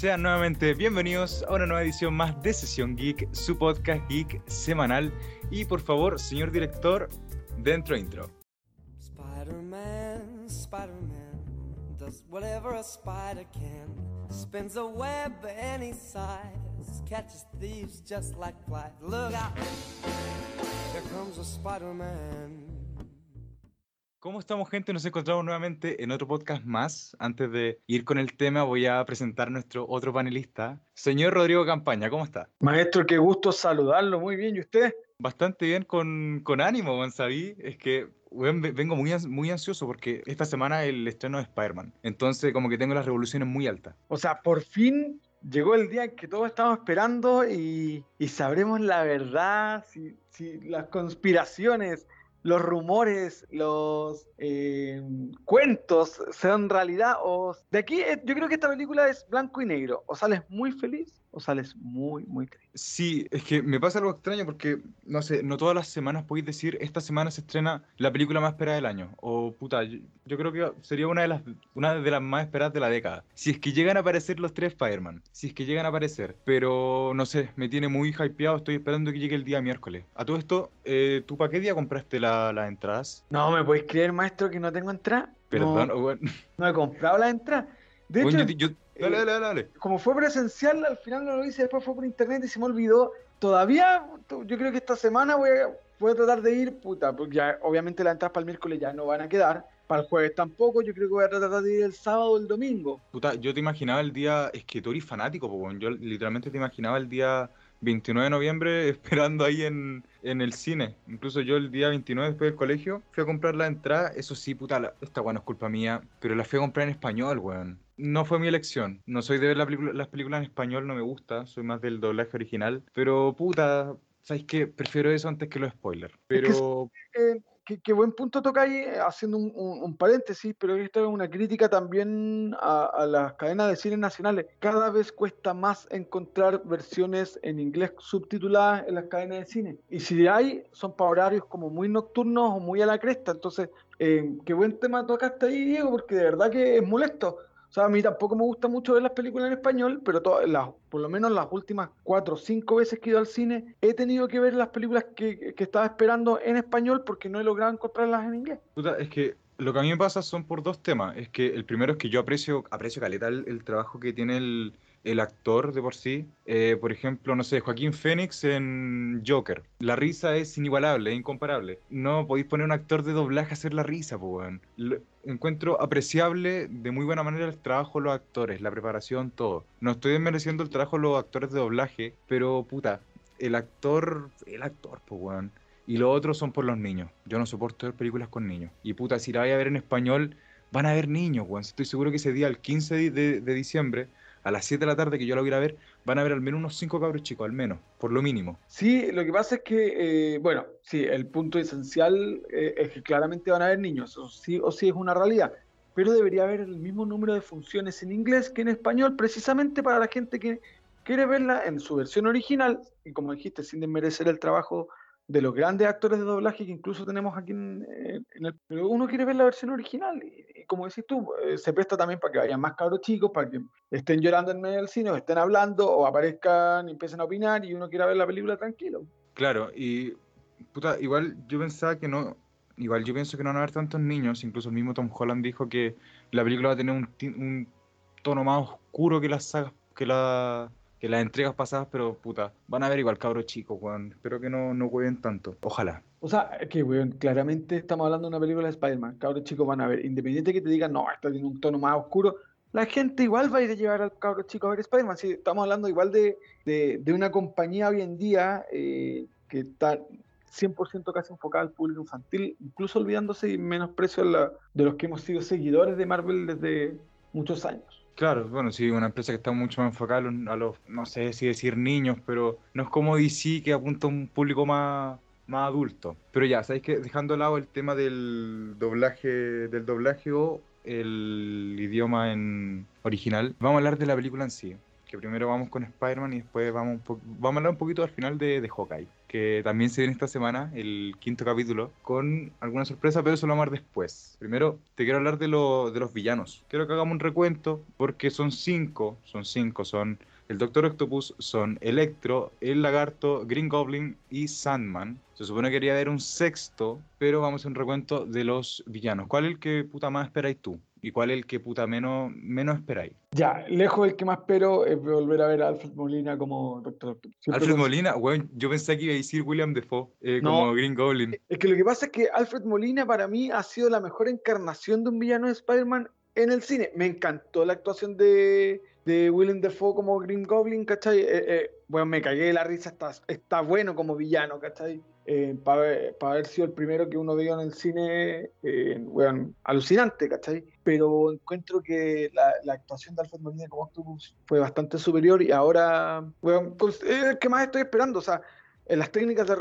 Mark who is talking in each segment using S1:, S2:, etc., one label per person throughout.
S1: Sean nuevamente bienvenidos a una nueva edición más de Sesión Geek, su podcast geek semanal. Y por favor, señor director, dentro intro. Spider-Man, Spider-Man, does whatever a spider can. Spins a web any size, catches thieves just like flies. Look out, here comes a Spider-Man. ¿Cómo estamos, gente? Nos encontramos nuevamente en otro podcast más. Antes de ir con el tema, voy a presentar a nuestro otro panelista, señor Rodrigo Campaña. ¿Cómo está?
S2: Maestro, qué gusto saludarlo. Muy bien. ¿Y usted?
S1: Bastante bien, con, con ánimo, Gonzaví. Es que vengo muy, muy ansioso porque esta semana el estreno de Spider-Man. Entonces, como que tengo las revoluciones muy altas.
S2: O sea, por fin llegó el día en que todos estamos esperando y, y sabremos la verdad, si, si las conspiraciones los rumores, los eh, cuentos sean realidad o de aquí eh, yo creo que esta película es blanco y negro o sales muy feliz o sales muy, muy triste.
S1: Sí, es que me pasa algo extraño porque, no sé, no todas las semanas podéis decir, esta semana se estrena la película más esperada del año. O, puta, yo, creo que sería una de, las, una de las más esperadas de la década. Si es que llegan a aparecer los tres Spider-Man, si es que llegan a aparecer. Pero, no sé, me tiene muy hypeado, estoy esperando que llegue el día miércoles. A todo esto, eh, ¿tú para qué día compraste las entradas?
S2: No, ¿me podéis creer, maestro, que no tengo entrada?
S1: Perdón,
S2: no,
S1: bueno.
S2: no he comprado la entrada. De hecho,
S1: yo, Dale, dale, dale,
S2: Como fue presencial, al final no lo hice, después fue por internet y se me olvidó. Todavía, yo creo que esta semana voy a, voy a tratar de ir, puta, porque ya obviamente las entradas para el miércoles ya no van a quedar. Para el jueves tampoco, yo creo que voy a tratar de ir el sábado o el domingo.
S1: Puta, yo te imaginaba el día, es que tú eres fanático, yo literalmente te imaginaba el día 29 de noviembre esperando ahí en, en, el cine. Incluso yo el día 29 después del colegio fui a comprar la entrada. Eso sí, puta, esta weón es culpa mía, pero la fui a comprar en español, weón no fue mi elección. No soy de ver las películas en español, no me gusta. Soy más del doblaje original. Pero puta, ¿sabes qué? Prefiero eso antes que los spoilers. Pero.
S2: qué, buen punto toca ahí, eh, haciendo un, paréntesis, pero esto es una crítica también a, las cadenas de cine nacionales. Cada vez cuesta más encontrar versiones en inglés subtituladas en las cadenas de cine. Y si hay, son para horarios como muy nocturnos o muy a la cresta. Entonces, eh, qué buen tema tocaste ahí, Diego, porque de verdad que es molesto. O sea, a mí tampoco me gusta mucho ver las películas en español, pero las, por lo menos las últimas cuatro o cinco veces que he ido al cine, he tenido que ver las películas que, que estaba esperando en español porque no he logrado encontrarlas en inglés.
S1: Puta, es que lo que a mí me pasa son por dos temas. Es que el primero es que yo aprecio, aprecio caleta el trabajo que tiene el, el actor de por sí. Eh, por ejemplo, no sé, Joaquín Phoenix en Joker. La risa es inigualable, incomparable. No podéis poner un actor de doblaje a hacer la risa, pues, Encuentro apreciable de muy buena manera el trabajo de los actores, la preparación, todo. No estoy desmereciendo el trabajo de los actores de doblaje, pero puta, el actor, el actor, pues, weón. Y lo otro son por los niños. Yo no soporto ver películas con niños. Y puta, si la voy a ver en español, van a ver niños, weón. Estoy seguro que ese día, el 15 de diciembre, a las 7 de la tarde que yo lo voy a ver, van a ver al menos unos 5 cabros chicos, al menos, por lo mínimo.
S2: Sí, lo que pasa es que, eh, bueno, sí, el punto esencial eh, es que claramente van a haber niños, eso sí o sí es una realidad, pero debería haber el mismo número de funciones en inglés que en español, precisamente para la gente que quiere verla en su versión original, y como dijiste, sin desmerecer el trabajo de los grandes actores de doblaje que incluso tenemos aquí en, el... Pero uno quiere ver la versión original y, como decís tú, eh, se presta también para que vayan más cabros chicos, para que estén llorando en medio del cine o estén hablando o aparezcan y empiecen a opinar y uno quiera ver la película tranquilo.
S1: Claro, y puta, igual yo pensaba que no, igual yo pienso que no van a haber tantos niños, incluso el mismo Tom Holland dijo que la película va a tener un, un tono más oscuro que las sagas, que la que las entregas pasadas, pero puta, van a ver igual cabros chicos, weón. Espero que no, no jueguen tanto. Ojalá.
S2: O sea, que weón, claramente estamos hablando de una película de Spider-Man. Cabros chicos van a ver, independiente que te digan, no, esto tiene un tono más oscuro, la gente igual va a ir a llevar al cabro chico a ver Spider-Man. Sí, estamos hablando igual de, de, una compañía hoy en día eh, que está 100% casi enfocada al público infantil, incluso olvidándose y menosprecio de los que hemos sido seguidores de Marvel desde muchos años.
S1: Claro, bueno, sí, una empresa que está mucho más enfocada a los, no sé si decir niños, pero no es como DC que apunta a un público más, más adulto. Pero ya, ¿sabéis que dejando de lado el tema del doblaje, del doblaje o el idioma en original, vamos a hablar de la película en sí. que primero vamos con Spider-Man y después vamos, vamos a hablar un poquito al final de, de Hawkeye, que también se viene esta semana, el quinto capítulo, con alguna sorpresa, pero eso lo vamos a ver después. Primero, te quiero hablar de, lo, de los villanos. Quiero que hagamos un recuento, porque son cinco, son cinco, son el Doctor Octopus, son Electro, el Lagarto, Green Goblin y Sandman. Se supone que quería haber un sexto, pero vamos a hacer un recuento de los villanos. ¿Cuál es el que puta más esperáis tú? ¿Y cuál es el que puta menos, menos esperáis?
S2: Ya, lejos el que más espero es volver a ver a Alfred Molina como Doctor.
S1: Alfred Molina, bueno, yo pensé que iba a decir William Defoe eh, como Green Goblin.
S2: Es que lo que pasa es que Alfred Molina para mí ha sido la mejor encarnación de un villano de Spider-Man en el cine. Me encantó la actuación de, de Willem Dafoe como Green Goblin, ¿cachai? Eh, eh, bueno, me cagué de la risa, está, está bueno como villano, ¿cachai? Eh, para haber sido el primero que uno vio en el cine, bueno, alucinante, ¿cachai? Pero encuentro que la, actuación de Alfred Molina como Octopus fue bastante superior y ahora, bueno, pues es el que más estoy esperando, o sea, las técnicas de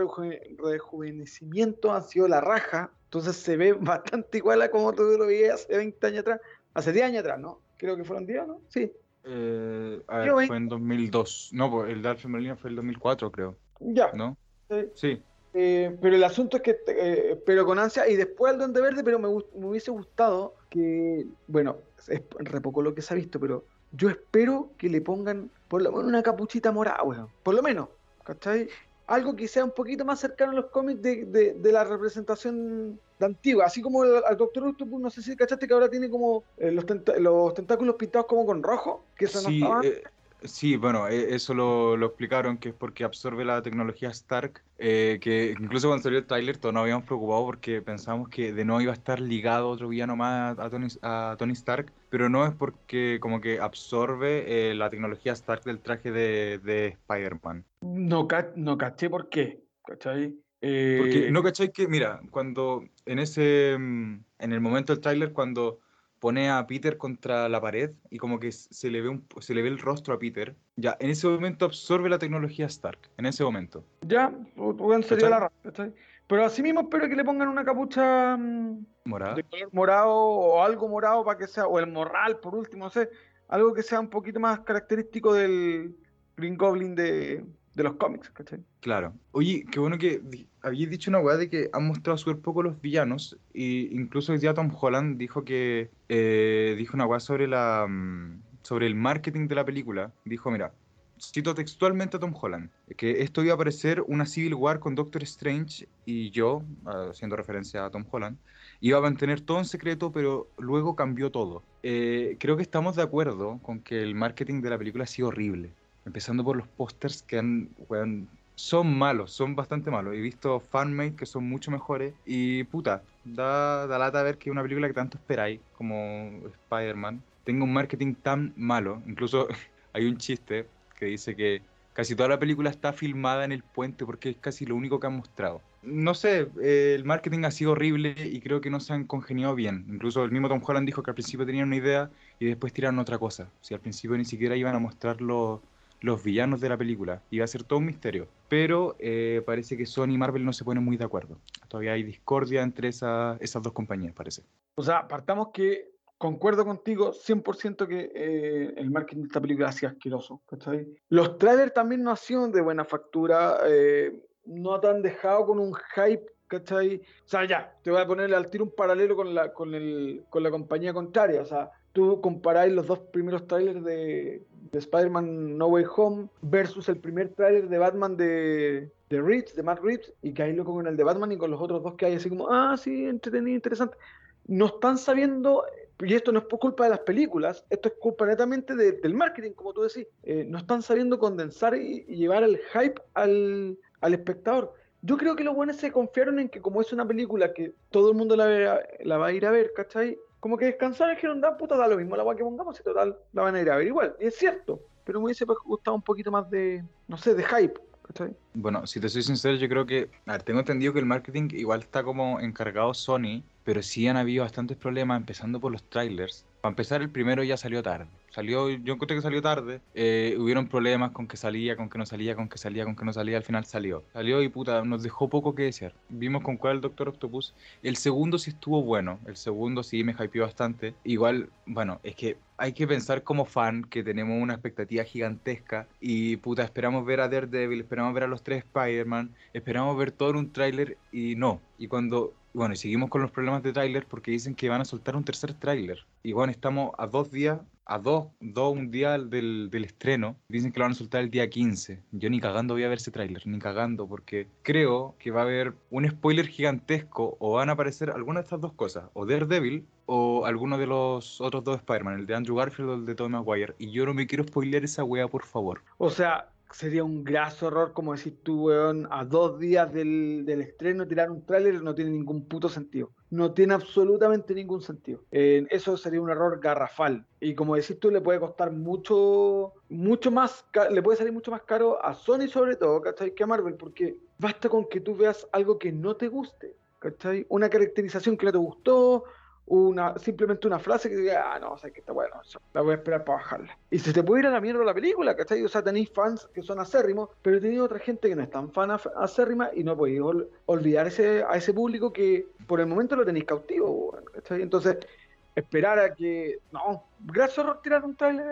S2: rejuvenecimiento han sido la raja, entonces se ve bastante igual a como tú lo veías hace 20 años atrás, hace 10 años atrás, ¿no? Creo que fueron 10, ¿no? Sí.
S1: Eh, a ver, fue en 2002. No, pues el de Alfred Molina fue el 2004, creo.
S2: Ya.
S1: ¿No?
S2: Sí. Eh, pero el asunto es que, eh, pero con ansia, y después el Duende Verde, pero me, me, hubiese gustado que, bueno, es re poco lo que se ha visto, pero yo espero que le pongan por lo menos una capuchita morada, weón. Por lo menos, ¿cachai? algo que sea un poquito más cercano a los cómics de, de, la representación de antigua. Así como al Doctor Octopus, no sé si cachaste que ahora tiene como eh, los, los, tentáculos pintados como con rojo, que eso
S1: sí, no eh, Sí, bueno, e, eso lo, lo, explicaron, que es porque absorbe la tecnología Stark, eh, que incluso cuando salió el tráiler todos nos habíamos preocupado porque pensábamos que de no iba a estar ligado otro villano más a Tony, a Tony Stark, pero no es porque como que absorbe eh, la tecnología Stark del traje de, de Spider-Man.
S2: No, no caché por qué, ¿cachai?
S1: Porque eh, no cachai que, mira, cuando en ese, en el momento del tráiler, cuando pone a Peter contra la pared y como que se le ve un, se le ve el rostro a Peter. Ya, en ese momento absorbe la tecnología Stark, en ese momento.
S2: Ya, bueno, sería la Pero así mismo espero que le pongan una capucha
S1: mm, morada.
S2: de color morado o algo morado para que sea, o el morral por último, no sé, algo que sea un poquito más característico del Green Goblin de, de los cómics, ¿cachai?
S1: Claro. Oye, qué bueno que habías dicho una weá de que han mostrado súper poco los villanos, e incluso hoy día Tom Holland dijo que, eh, dijo una weá sobre la, mm, sobre el marketing de la película. Dijo, mira, cito textualmente a Tom Holland, que esto iba a parecer una Civil War con Doctor Strange y yo, haciendo referencia a Tom Holland, iba a mantener todo en secreto, pero luego cambió todo. Eh, creo que estamos de acuerdo con que el marketing de la película ha sido horrible empezando por los pósters que han, son malos, son bastante malos. He visto fanmade que son mucho mejores y puta, da, da lata ver que una película que tanto esperáis como Spider-Man tenga un marketing tan malo. Incluso hay un chiste que dice que casi toda la película está filmada en el puente porque es casi lo único que han mostrado. No sé, eh, el marketing ha sido horrible y creo que no se han congeniado bien. Incluso el mismo Tom Holland dijo que al principio tenían una idea y después tiraron otra cosa. Si al principio ni siquiera iban a mostrarlo los villanos de la película. Iba a ser todo un misterio. Pero eh, parece que Sony y Marvel no se ponen muy de acuerdo. Todavía hay discordia entre esas dos compañías, parece.
S2: O sea, partamos que concuerdo contigo 100% que eh, el marketing de esta película ha sido asqueroso. Los trailers también no han sido de buena factura. Eh, no te han dejado con un hype ¿cachai? O sea, ya, te voy a poner al tiro un paralelo con la, con, el, con la compañía contraria. O sea, tú comparáis los dos primeros trailers de, de Spider-Man No Way Home versus el primer tráiler de Batman de, de Reeves, de Matt Reeves, y que ahí con el de Batman y con los otros dos que hay así como, ah, sí, entretenido, interesante. No están sabiendo, y esto no es por culpa de las películas, esto es culpa netamente del marketing, como tú decís, eh, no están sabiendo condensar y, llevar el hype al, al, espectador. Yo creo que los buenos se confiaron en que como es una película que todo el mundo la, la va a ir a ver, ¿cachai? Como que descansar es que no da puta, da lo mismo la agua que pongamos y total la van a ir a ver igual. Y es cierto, pero me hubiese gustado un poquito más de, no sé, de hype.
S1: Bueno, si te soy sincero, yo creo que, a ver, tengo entendido que el marketing igual está como encargado Sony, pero sí han habido bastantes problemas, empezando por los trailers. Para empezar, el primero ya salió tarde. Salió, yo encontré que salió tarde. Eh, hubieron problemas con que salía, con que no salía, con que salía, con que no salía. Al final salió. Salió y puta, nos dejó poco que desear. Vimos con cuál el Doctor Octopus. El segundo sí estuvo bueno. El segundo sí me hypeó bastante. Igual, bueno, es que hay que pensar como fan que tenemos una expectativa gigantesca y puta, esperamos ver a Daredevil, esperamos ver a los tres Spider-Man, esperamos ver todo en un tráiler y no. Y cuando bueno, y seguimos con los problemas de tráiler porque dicen que van a soltar un tercer tráiler. Y bueno, estamos a dos días, a dos, dos un día del, del, estreno. Dicen que lo van a soltar el día 15. Yo ni cagando voy a ver ese tráiler, ni cagando, porque creo que va a haber un spoiler gigantesco o van a aparecer alguna de estas dos cosas, o Daredevil o alguno de los otros dos Spider-Man, el de Andrew Garfield o el de Tobey Maguire. Y yo no me quiero spoiler esa wea, por favor.
S2: O sea, sería un graso error, como decís tú, weón, a dos días del, del estreno tirar un tráiler no tiene ningún puto sentido. No tiene absolutamente ningún sentido. Eh, eso sería un error garrafal. Y como decís tú, le puede costar mucho, mucho más, le puede salir mucho más caro a Sony sobre todo, ¿cachai? Que a Marvel, porque basta con que tú veas algo que no te guste, ¿cachai? Una caracterización que no te gustó, una, simplemente una frase que diga, ah, no, o sea, que está bueno, la voy a esperar para bajarla. Y se te puede ir a la mierda la película, ¿cachai? O sea, tenéis fans que son acérrimos, pero tenéis otra gente que no es tan fan acérrima y no podéis olvidar ese, a ese público que por el momento lo tenéis cautivo, ¿cachai? Entonces, esperar a que, no, gracias por tirar un tráiler.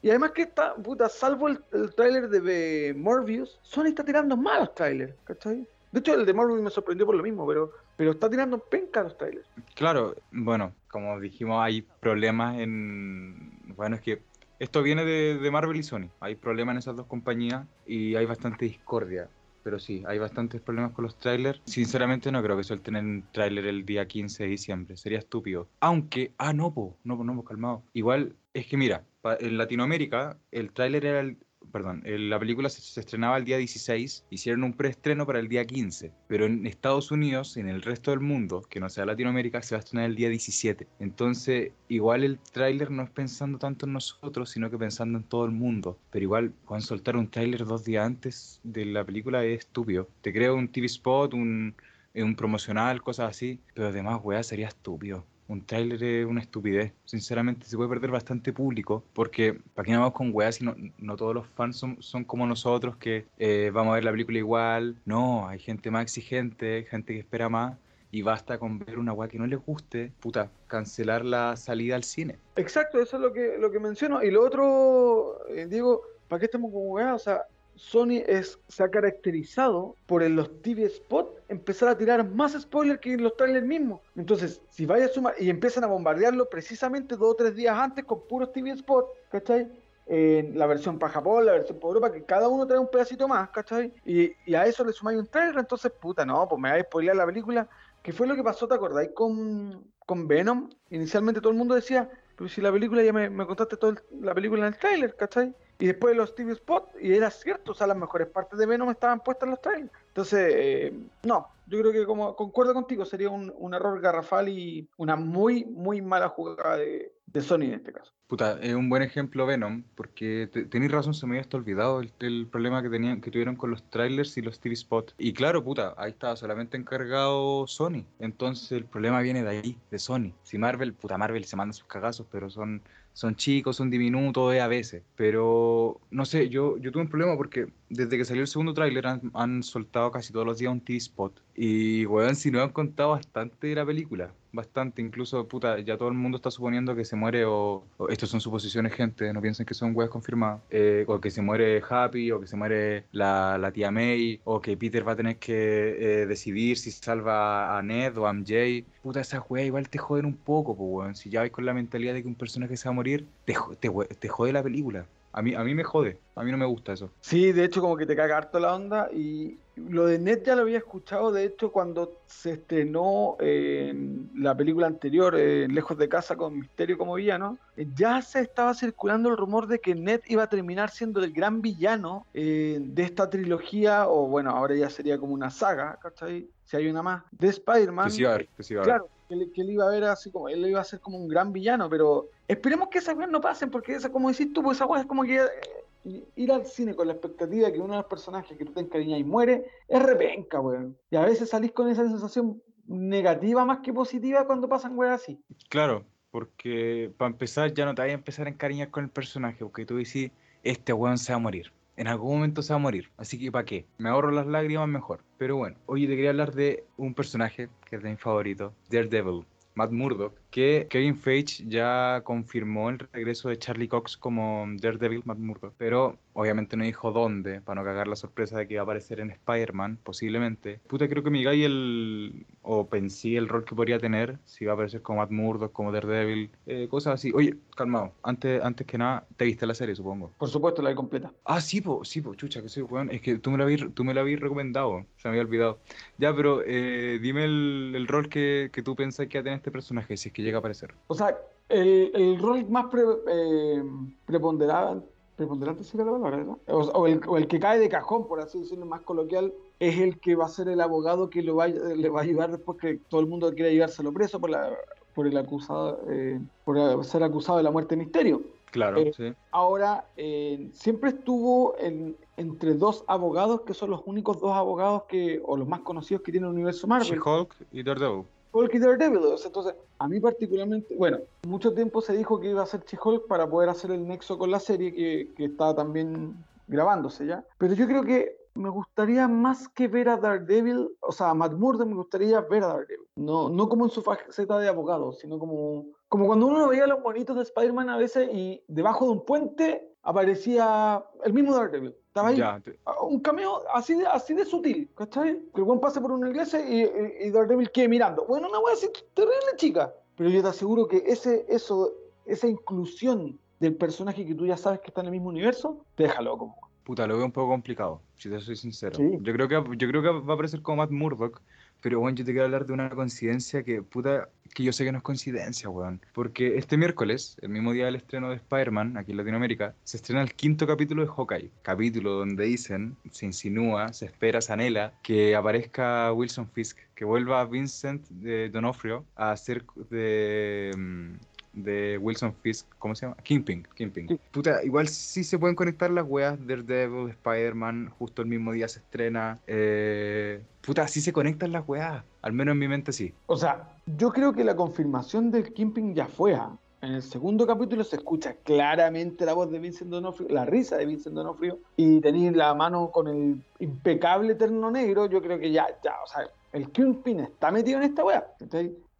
S2: Y además que está, puta, salvo el, el tráiler de Morbius, Sony está tirando malos trailers, ¿cachai? De hecho, el de Morbius me sorprendió por lo mismo, pero, pero está tirando penca los trailers.
S1: Claro, bueno, como dijimos, hay problemas en. Bueno, es que esto viene de, Marvel y Sony. Hay problemas en esas dos compañías y hay bastante discordia. Pero sí, hay bastantes problemas con los trailers. Sinceramente no creo que suelten el trailer el día 15 de diciembre. Sería estúpido. Aunque, ah, no, po, no, no, hemos calmado. Igual, es que mira, en Latinoamérica el tráiler era el, perdón, la película se, estrenaba el día 16, hicieron un preestreno para el día 15, pero en Estados Unidos, en el resto del mundo, que no sea Latinoamérica, se va a estrenar el día 17. Entonces, igual el tráiler no es pensando tanto en nosotros, sino que pensando en todo el mundo. Pero igual, cuando soltar un tráiler dos días antes de la película es estúpido. Te creo un TV spot, un, un promocional, cosas así, pero además, weá, sería estúpido un tráiler es una estupidez. Sinceramente, se puede perder bastante público, porque para qué no vamos con weas si no, no, todos los fans son, son como nosotros, que eh, vamos a ver la película igual. No, hay gente más exigente, gente que espera más. Y basta con ver una wea que no les guste, puta, cancelar la salida al cine.
S2: Exacto, eso es lo que, lo que menciono. Y lo otro, eh, Diego, ¿para qué estamos con weas? O sea, Sony es, se ha caracterizado por en los TV spot empezar a tirar más spoilers que en los trailers mismos. Entonces, si vaya a sumar y empiezan a bombardearlo precisamente dos o tres días antes con puros TV spot, ¿cachai? En la versión para Japón, la versión para Europa, que cada uno trae un pedacito más, ¿cachai? Y, y a eso le sumáis un trailer, entonces, puta, no, pues me va a spoilear la película. ¿Qué fue lo que pasó, te acordáis, con, con Venom? Inicialmente todo el mundo decía, pero si la película ya me, me contaste toda la película en el trailer, ¿cachai? Y después los TV Spot, y era cierto, o sea, las mejores partes de Venom estaban puestas en los trailers. Entonces, eh, no, yo creo que como concuerdo contigo, sería un, error garrafal y una muy, muy mala jugada de, Sony en este caso.
S1: Puta, es un buen ejemplo Venom, porque tenéis razón, se me había hasta olvidado el, el, problema que tenían, que tuvieron con los trailers y los TV Spot. Y claro, puta, ahí estaba solamente encargado Sony. Entonces el problema viene de ahí, de Sony. Si Marvel, puta Marvel se manda sus cagazos, pero son son chicos, son diminutos a veces. Pero no sé, yo, yo tuve un problema porque desde que salió el segundo tráiler han, han, soltado casi todos los días un T-Spot. Y, weón, si no han contado bastante de la película. Bastante, incluso, puta, ya todo el mundo está suponiendo que se muere o... o estos son suposiciones, gente, no piensen que son weas confirmadas. Eh, o que se muere Happy, o que se muere la, la tía May, o que Peter va a tener que eh, decidir si salva a Ned o a MJ. Puta, esas weas igual te joden un poco, pues, weón. Si ya vais con la mentalidad de que un personaje se va a morir, te, te, te jode la película. A mí, a mí me jode, a mí no me gusta eso.
S2: Sí, de hecho como que te caga harto la onda y lo de Ned ya lo había escuchado, de hecho cuando se estrenó en la película anterior, Lejos de casa con Misterio como villano, ya se estaba circulando el rumor de que Ned iba a terminar siendo el gran villano eh, de esta trilogía, o bueno, ahora ya sería como una saga, ¿cachai? Si hay una más, de Spider-Man.
S1: Que sí, a que sí, a.
S2: Claro, que, que él iba a ver así como, él iba a ser como un gran villano, pero Esperemos que esas weas no pasen, porque esa, como decís tú, pues esa es como que eh, ir al cine con la expectativa de que uno de los personajes que tú te encariñas y muere es repenca, weón. Y a veces salís con esa sensación negativa más que positiva cuando pasan weas así.
S1: Claro, porque para empezar ya no te vas a empezar a encariñar con el personaje, porque tú decís, este weón se va a morir. En algún momento se va a morir, así que ¿para qué? Me ahorro las lágrimas mejor. Pero bueno, oye, te quería hablar de un personaje que es de mi favorito, Daredevil. Matt Murdock, que Kevin Feige ya confirmó el regreso de Charlie Cox como Daredevil, Matt Murdock, pero obviamente no dijo dónde, para no cagar la sorpresa de que va a aparecer en Spider-Man, posiblemente. Puta, creo que me y el, o pensé el rol que podría tener, si va a aparecer como Matt Murdock, como Daredevil, eh, cosas así. Oye, calmado, antes, antes que nada, te viste la serie, supongo.
S2: Por supuesto, la vi completa.
S1: Ah, sí, po, sí, po, chucha, que soy weón. Es que tú me la habías, tú me la habías recomendado, se me había olvidado. Ya, pero eh, dime el, el, rol que, que tú pensás que va a tener este personaje, si es que llega a aparecer.
S2: O sea, el, el rol más pre, eh, preponderante, preponderante sería la palabra, ¿verdad? O, o, el, o, el, que cae de cajón, por así decirlo, más coloquial, es el que va a ser el abogado que lo va, le va a ayudar después que todo el mundo quiera llevárselo preso por, la, por el acusado, eh, por ser acusado de la muerte de Misterio.
S1: Claro,
S2: eh,
S1: sí.
S2: Ahora, eh, siempre estuvo en, entre dos abogados que son los únicos dos abogados que, o los más conocidos que tiene el universo Marvel.
S1: She-Hulk y Daredevil.
S2: Hulk y Daredevil. Entonces, a mí particularmente, bueno, mucho tiempo se dijo que iba a ser She-Hulk para poder hacer el nexo con la serie que, que estaba también grabándose ya. Pero yo creo que me gustaría más que ver a Daredevil, o sea, a Matt Murdock me gustaría ver a Daredevil. No, no como en su faceta de abogado, sino como, como cuando uno veía los bonitos de Spider-Man a veces y debajo de un puente aparecía el mismo Daredevil. Estaba ahí.
S1: Ya, te-
S2: Un cameo así de, así de sutil, ¿cachai? Que el buen pase por una iglesia y, y, y Daredevil quede mirando. Bueno, una wea así terrible, chica. Pero yo te aseguro que ese, eso, esa inclusión del personaje que tú ya sabes que está en el mismo universo, te deja loco.
S1: Puta, lo veo un poco complicado, si te soy sincero.
S2: Sí.
S1: Yo creo que yo creo que va a aparecer como Matt Murdock, pero bueno, yo te quiero hablar de una coincidencia que, puta, que yo sé que no es coincidencia, weón. Porque este miércoles, el mismo día del estreno de Spider-Man, aquí en Latinoamérica, se estrena el quinto capítulo de Hawkeye. Capítulo donde dicen, se insinúa, se espera, se anhela, que aparezca Wilson Fisk, que vuelva Vincent de Donofrio a hacer de... mm, de Wilson Fisk, ¿cómo se llama? Kingpin, Kingpin. Puta, igual sí se pueden conectar las weas, Daredevil, Spider-Man, justo el mismo día se estrena. Eh, puta, sí se conectan las weas, al menos en mi mente sí.
S2: O sea, yo creo que la confirmación del Kimping ya fue. ¿ah? En el segundo capítulo se escucha claramente la voz de Vincent Donofrio, la risa de Vincent Donofrio, y tener la mano con el impecable terno negro, yo creo que ya, ya, o sea, el Kingpin está metido en esta weá.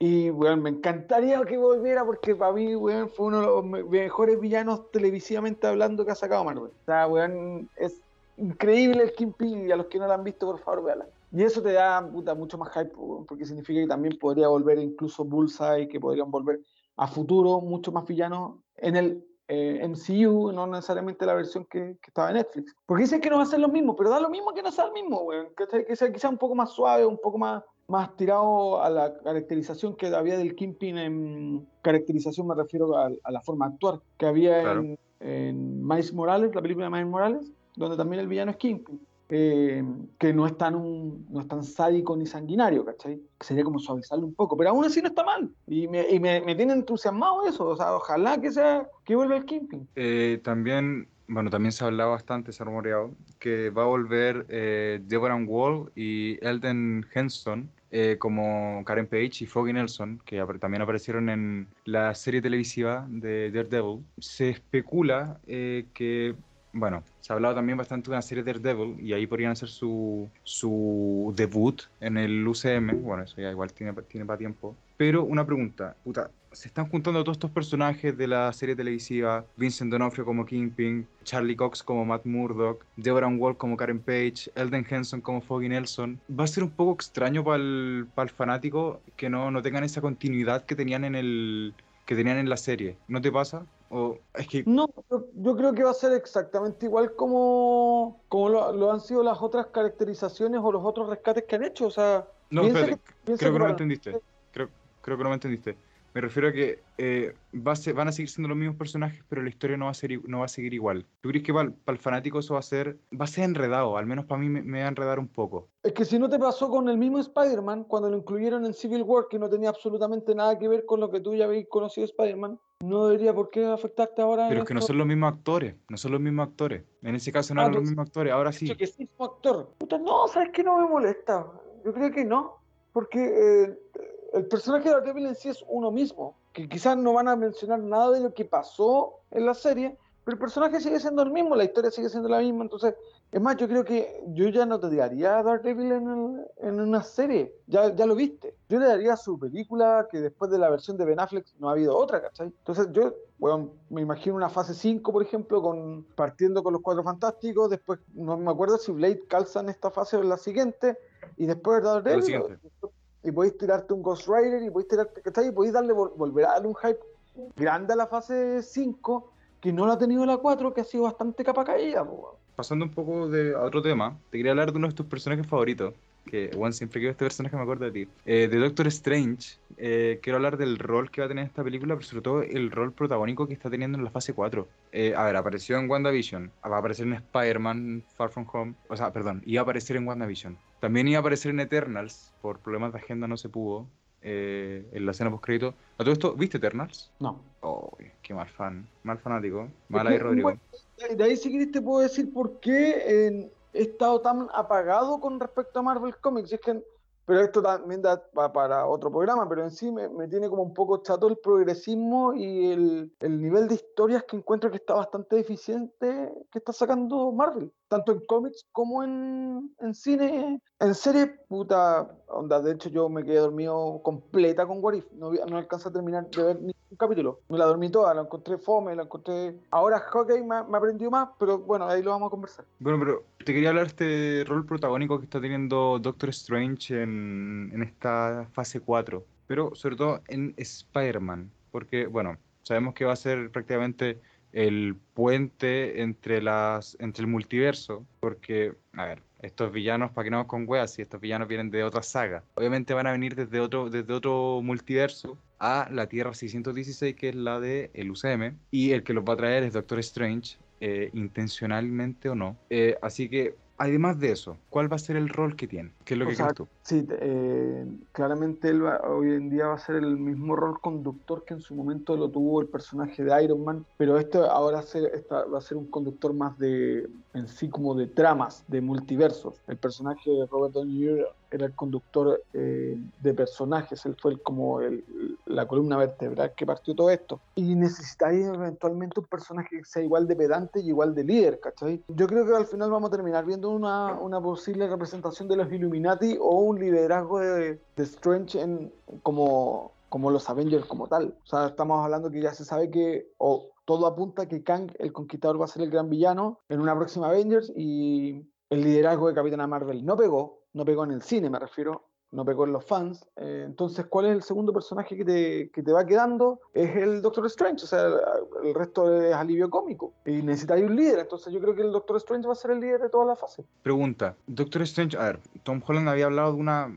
S2: Y, weón, me encantaría que volviera porque para mí, weón, fue uno de los me- mejores villanos televisivamente hablando que ha sacado Marvel. O sea, weón, es increíble el Kingpin y a los que no lo han visto, por favor, véanla. Y eso te da puta, mucho más hype, porque significa que también podría volver incluso Bullseye, que podrían volver a futuro muchos más villanos en el eh, MCU, no necesariamente la versión que, que estaba en Netflix. Porque dicen que no va a ser lo mismo, pero da lo mismo que no sea el mismo, weón. Que, que sea quizá un poco más suave, un poco más, más tirado a la caracterización que había del Kingpin en caracterización me refiero a, a la forma de actuar que había
S1: Claro.
S2: en, en Miles Morales, la película de Miles Morales, donde también el villano es Kingpin. eh, que no es, tan un, no es tan sádico ni sanguinario, ¿cachai? Sería como suavizarlo un poco, pero aún así no está mal. Y me, y me, me tiene entusiasmado eso, o sea, ojalá que sea que vuelva el Kingpin.
S1: Eh, también, bueno, también se ha hablado bastante, se ha rumoreado, que va a volver eh, Deborah Wall y Elden Henson eh, como Karen Page y Foggy Nelson, que también aparecieron en la serie televisiva de Daredevil. Se especula eh, que, bueno, se ha hablado también bastante de una serie Daredevil y ahí podrían hacer su, su debut en el UCM. Bueno, eso ya igual tiene, tiene para tiempo. Pero una pregunta, puta, se están juntando todos estos personajes de la serie televisiva, Vincent D'Onofrio como Kingpin, Charlie Cox como Matt Murdock, Deborah Wall como Karen Page, Elden Henson como Foggy Nelson. Va a ser un poco extraño para el, fanático que no, no tengan esa continuidad que tenían en el que tenían en la serie. ¿No te pasa? O es que
S2: No, yo, yo creo que va a ser exactamente igual como, como lo, lo han sido las otras caracterizaciones o los otros rescates que han hecho. O sea,
S1: no, espérate, creo que no me
S2: para-
S1: entendiste. Creo, creo que no me entendiste. Me refiero a que eh, va a ser- van a seguir siendo los mismos personajes, pero la historia no va a ser, no va a seguir igual. ¿Tú crees que para el fanático eso va a ser, va a ser enredado? Al menos para mí me, me va a enredar un poco.
S2: Es que si no te pasó con el mismo Spider-Man, cuando lo incluyeron en Civil War, que no tenía absolutamente nada que ver con lo que tú ya habéis conocido de Spider-Man, no debería por qué afectarte ahora.
S1: Pero es que no son los mismos actores, no son los mismos actores. En ese caso no
S2: Ah,
S1: eran los mismos actores, ahora sí.
S2: que es un actor. Puta, no, ¿sabes qué? No me molesta. Yo creo que no. Porque eh, el personaje de Daredevil en sí es uno mismo. que quizás no van a mencionar nada de lo que pasó en la serie, pero el personaje sigue siendo el mismo, la historia sigue siendo la misma, entonces, es más, yo creo que yo ya no te daría a Daredevil en, en una serie, ya, ya lo viste. Yo le daría su película, que después de la versión de Ben Affleck no ha habido otra, ¿cachai? Entonces yo, bueno, me imagino una fase 5, por ejemplo, con partiendo con los Cuatro Fantásticos, después, no me acuerdo si Blade calza en esta fase o en la siguiente, y después Daredevil, y podéis tirarte un Ghost Rider, y podéis tirarte, ¿cachai? Y podéis darle, volver a darle un hype grande a la fase 5, que no la ha tenido la 4, que ha sido bastante capa caída.
S1: Pasando un poco de a otro tema, te quería hablar de uno de tus personajes favoritos, que bueno, siempre que veo este personaje me acuerdo de ti. Eh, de Doctor Strange, eh, quiero hablar del rol que va a tener esta película, pero sobre todo el rol protagónico que está teniendo en la fase 4. Eh, a ver, apareció en WandaVision, va a aparecer en Spider-Man Far From Home, o sea, perdón, iba a aparecer en WandaVision. También iba a aparecer en Eternals, por problemas de agenda no se pudo. Eh, en la escena post crédito. ¿A todo esto viste Eternals?
S2: No.
S1: Oh, qué mal fan, mal fanático. Mal ahí, Rodrigo.
S2: Bueno, de ahí si querés te puedo decir por qué he estado tan apagado con respecto a Marvel Comics. Es que, pero esto también da para otro programa, pero en sí me, me tiene como un poco chato el progresismo y el, el, nivel de historias que encuentro que está bastante deficiente que está sacando Marvel tanto en cómics como en, en, cine. En serie, puta, onda, de hecho yo me quedé dormido completa con Warif, no, no alcancé a terminar de ver ningún capítulo. Me la dormí toda, la encontré fome, la encontré... Ahora Hockey me, me aprendió más, pero bueno, ahí lo vamos a conversar.
S1: Bueno, pero te quería hablar de este rol protagónico que está teniendo Doctor Strange en, en esta fase 4, pero sobre todo en Spider-Man, porque, bueno, sabemos que va a ser prácticamente el puente entre las entre el multiverso, porque, a ver, estos villanos, para que no con weas, si estos villanos vienen de otra saga, obviamente van a venir desde otro, desde otro multiverso a la Tierra 616, que es la de el UCM, y el que los va a traer es Doctor Strange, eh, intencionalmente o no. Eh, así que Además de eso, ¿cuál va a ser el rol que tiene? ¿Qué es lo
S2: o
S1: que
S2: sea,
S1: crees tú?
S2: Sí, eh, claramente él hoy en día va a ser el mismo rol conductor que en su momento lo tuvo el personaje de Iron Man, pero este ahora va a ser un conductor más de, en sí como de tramas, de multiversos. El personaje de Robert Downey Jr. era el conductor eh, de personajes, él fue como la columna vertebral que partió todo esto. Y necesitáis eventualmente un personaje que sea igual de pedante y igual de líder, ¿cachai? Yo creo que al final vamos a terminar viendo una, posible representación de los Illuminati o un liderazgo de, de Strange en, como, como los Avengers como tal. O sea, estamos hablando que ya se sabe que, o todo apunta que Kang, el Conquistador, va a ser el gran villano en una próxima Avengers y el liderazgo de Capitana Marvel no pegó, no pegó en el cine, me refiero, no pegó en los fans. Eh, entonces, ¿cuál es el segundo personaje que te, que te, va quedando? Es el Doctor Strange, o sea, el, el resto es alivio cómico. Y necesitáis un líder, entonces yo creo que el Doctor Strange va a ser el líder de toda la fase.
S1: Pregunta, Doctor Strange, a ver, Tom Holland había hablado de una,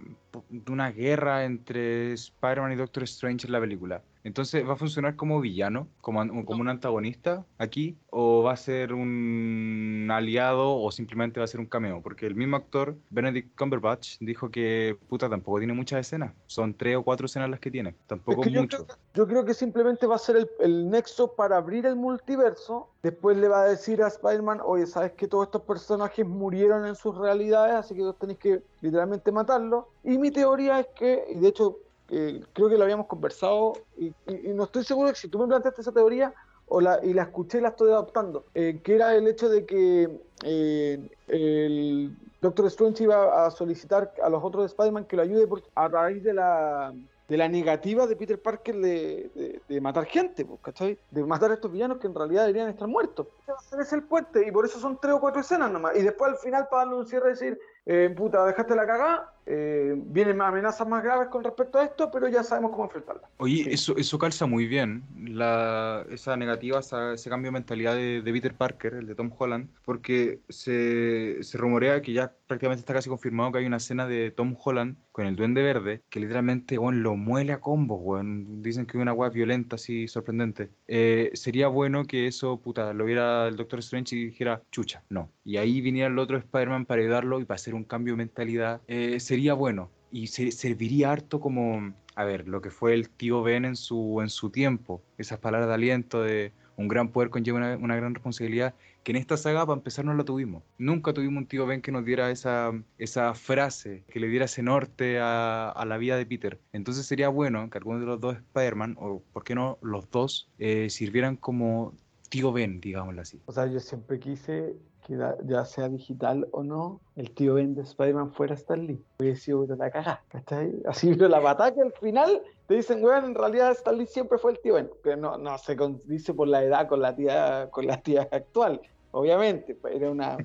S1: de una guerra entre Spider-Man y Doctor Strange en la película. Entonces, ¿va a funcionar como villano, como, como un antagonista aquí? ¿O va a ser un aliado o simplemente va a ser un cameo? Porque el mismo actor, Benedict Cumberbatch, dijo que puta tampoco tiene muchas escenas. Son tres o cuatro escenas las que tiene. Tampoco
S2: es que
S1: mucho.
S2: Yo creo, yo creo, que simplemente va a ser el, el, nexo para abrir el multiverso. Después le va a decir a Spider-Man, oye, ¿sabes que todos estos personajes murieron en sus realidades? Así que vos tenéis que literalmente matarlos. Y mi teoría es que, y de hecho eh, creo que lo habíamos conversado y, no estoy seguro de si tú me planteaste esa teoría o la, y la escuché y la estoy adoptando, eh, que era el hecho de que eh, el Doctor Strange iba a solicitar a los otros Spider-Man que lo ayude a raíz de la, de la negativa de Peter Parker de, de, de matar gente, ¿cachai? De matar a estos villanos que en realidad deberían estar muertos. Ese es el puente y por eso son tres o cuatro escenas nomás. Y después al final para darle un cierre decir, eh, puta, dejaste la cagada, eh, vienen amenazas más graves con respecto a esto, pero ya sabemos cómo enfrentarlas.
S1: Oye, sí. eso, eso calza muy bien, la, esa negativa, esa, ese cambio de mentalidad de, de, Peter Parker, el de Tom Holland, porque se, se, rumorea que ya prácticamente está casi confirmado que hay una escena de Tom Holland con el Duende Verde que literalmente bueno, lo muele a combos, bueno. dicen que es una weá violenta así sorprendente. Eh, sería bueno que eso, puta, lo viera el Doctor Strange y dijera, chucha, no. Y ahí viniera el otro Spider-Man para ayudarlo y para hacer un cambio de mentalidad. Eh, sería bueno y se, serviría harto como, a ver, lo que fue el tío Ben en su, en su tiempo, esas palabras de aliento de, un gran poder conlleva una, una gran responsabilidad, que en esta saga, para empezar, no la tuvimos. Nunca tuvimos un tío Ben que nos diera esa, esa frase, que le diera ese norte a, la vida de Peter. Entonces sería bueno que alguno de los dos Spider-Man, o por qué no los dos, eh, sirvieran como tío Ben, digámoslo así.
S2: O sea, yo siempre quise que ya sea digital o no, el tío Ben de Spider-Man fuera Stan Lee. Hubiese sido la cagada, ¿cachai? Así pero la batalla al final te dicen, weón, en realidad Stan Lee siempre fue el tío Ben, que no, no se dice por la edad con la tía, con la tía actual, obviamente, pues, era una,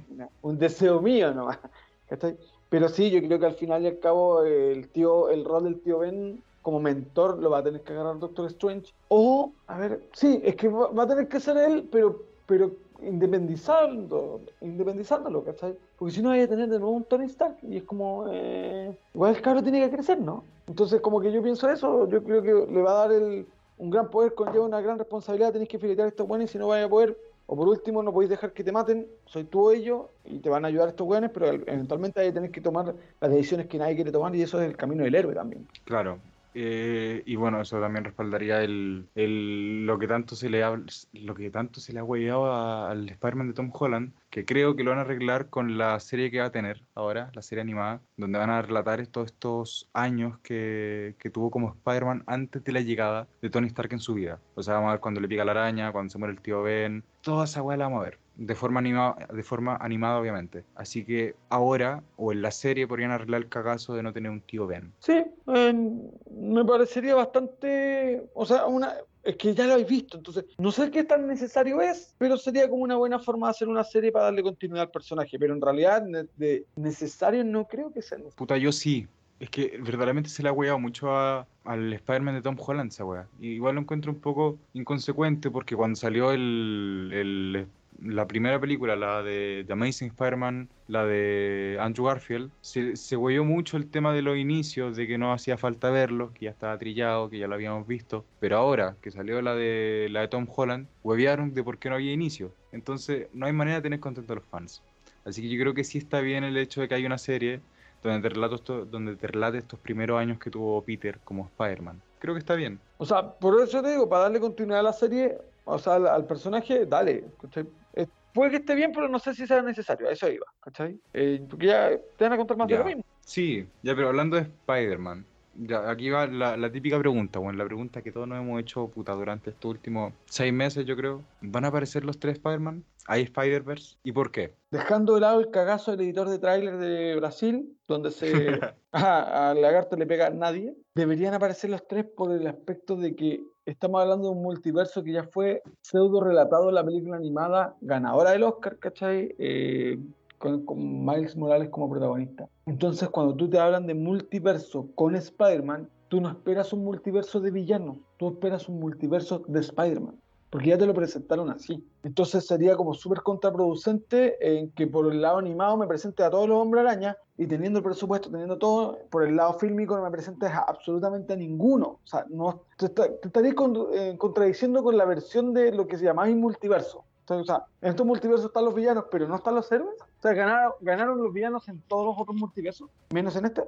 S2: un deseo mío nomás, ¿cachai? Pero sí, yo creo que al final y al cabo el tío, el rol del tío Ben como mentor lo va a tener que agarrar Doctor Strange. O, a ver, sí, es que va, a tener que ser él, pero, pero independizando, independizándolo, ¿cachai? Porque si no, hay a tener de nuevo un Tony Stark y es como, eh, igual el cabro tiene que crecer, ¿no? Entonces, como que yo pienso eso, yo creo que le va a dar el, un gran poder, conlleva una gran responsabilidad, tenéis que filetear a estos buenos y si no vaya a poder, o por último, no podéis dejar que te maten, soy tú o ellos, y te van a ayudar estos buenos, pero eventualmente que tener que tomar las decisiones que nadie quiere tomar y eso es el camino del héroe también.
S1: Claro, eh, y bueno, eso también respaldaría el, lo que tanto se le ha, lo que tanto se le al Spider-Man de Tom Holland, que creo que lo van a arreglar con la serie que va a tener ahora, la serie animada, donde van a relatar todos estos años que, que tuvo como Spider-Man antes de la llegada de Tony Stark en su vida. O sea, vamos a ver cuando le pica la araña, cuando se muere el tío Ben, toda esa hueá la vamos a ver de forma, animada, de forma animada, obviamente. Así que ahora, o en la serie, podrían arreglar el cagazo de no tener un tío Ben.
S2: Sí, me parecería bastante. O sea, una. Es que ya lo habéis visto, entonces no sé qué tan necesario es, pero sería como una buena forma de hacer una serie para darle continuidad al personaje. Pero en realidad, de necesario no creo que sea necesario.
S1: Puta, yo sí. Es que verdaderamente se le ha hueado mucho al Spider-Man de Tom Holland esa wea. igual lo encuentro un poco inconsecuente porque cuando salió el, el la primera película, la de The Amazing Spider-Man, la de Andrew Garfield, se, se mucho el tema de los inicios, de que no hacía falta verlo, que ya estaba trillado, que ya lo habíamos visto. Pero ahora que salió la de, la de Tom Holland, huevearon de por qué no había inicio. Entonces, no hay manera de tener contento a los fans. Así que yo creo que sí está bien el hecho de que hay una serie donde te, relato relate estos primeros años que tuvo Peter como Spider-Man. Creo que está bien.
S2: O sea, por eso te digo, para darle continuidad a la serie, o sea, al, personaje, dale. Eh, puede que esté bien, pero no sé si sea necesario. A eso iba, ¿cachai? Eh, porque ya te van a contar más de lo mismo.
S1: Sí, ya, pero hablando de Spider-Man, ya, aquí va la, típica pregunta, bueno, la pregunta que todos nos hemos hecho puta durante estos últimos seis meses, yo creo. ¿Van a aparecer los tres Spider-Man? ¿Hay Spider-Verse? ¿Y por qué?
S2: Dejando de lado el cagazo del editor de tráiler de Brasil, donde se al lagarto le pega a nadie, deberían aparecer los tres por el aspecto de que estamos hablando de un multiverso que ya fue pseudo relatado en la película animada ganadora del Oscar, ¿cachai? Eh, con, Miles Morales como protagonista. Entonces, cuando tú te hablan de multiverso con Spider-Man, tú no esperas un multiverso de villanos, tú esperas un multiverso de Spider-Man porque ya te lo presentaron así. Entonces sería como súper contraproducente en que por el lado animado me presente a todos los hombres araña y teniendo el presupuesto, teniendo todo, por el lado fílmico no me presentes absolutamente a ninguno. O sea, no, te, estarías eh, contradiciendo con la versión de lo que se llama multiverso. O sea, en estos multiversos están los villanos, pero no están los héroes. O sea, ganaron, ganaron los villanos en todos los otros multiversos, menos en este.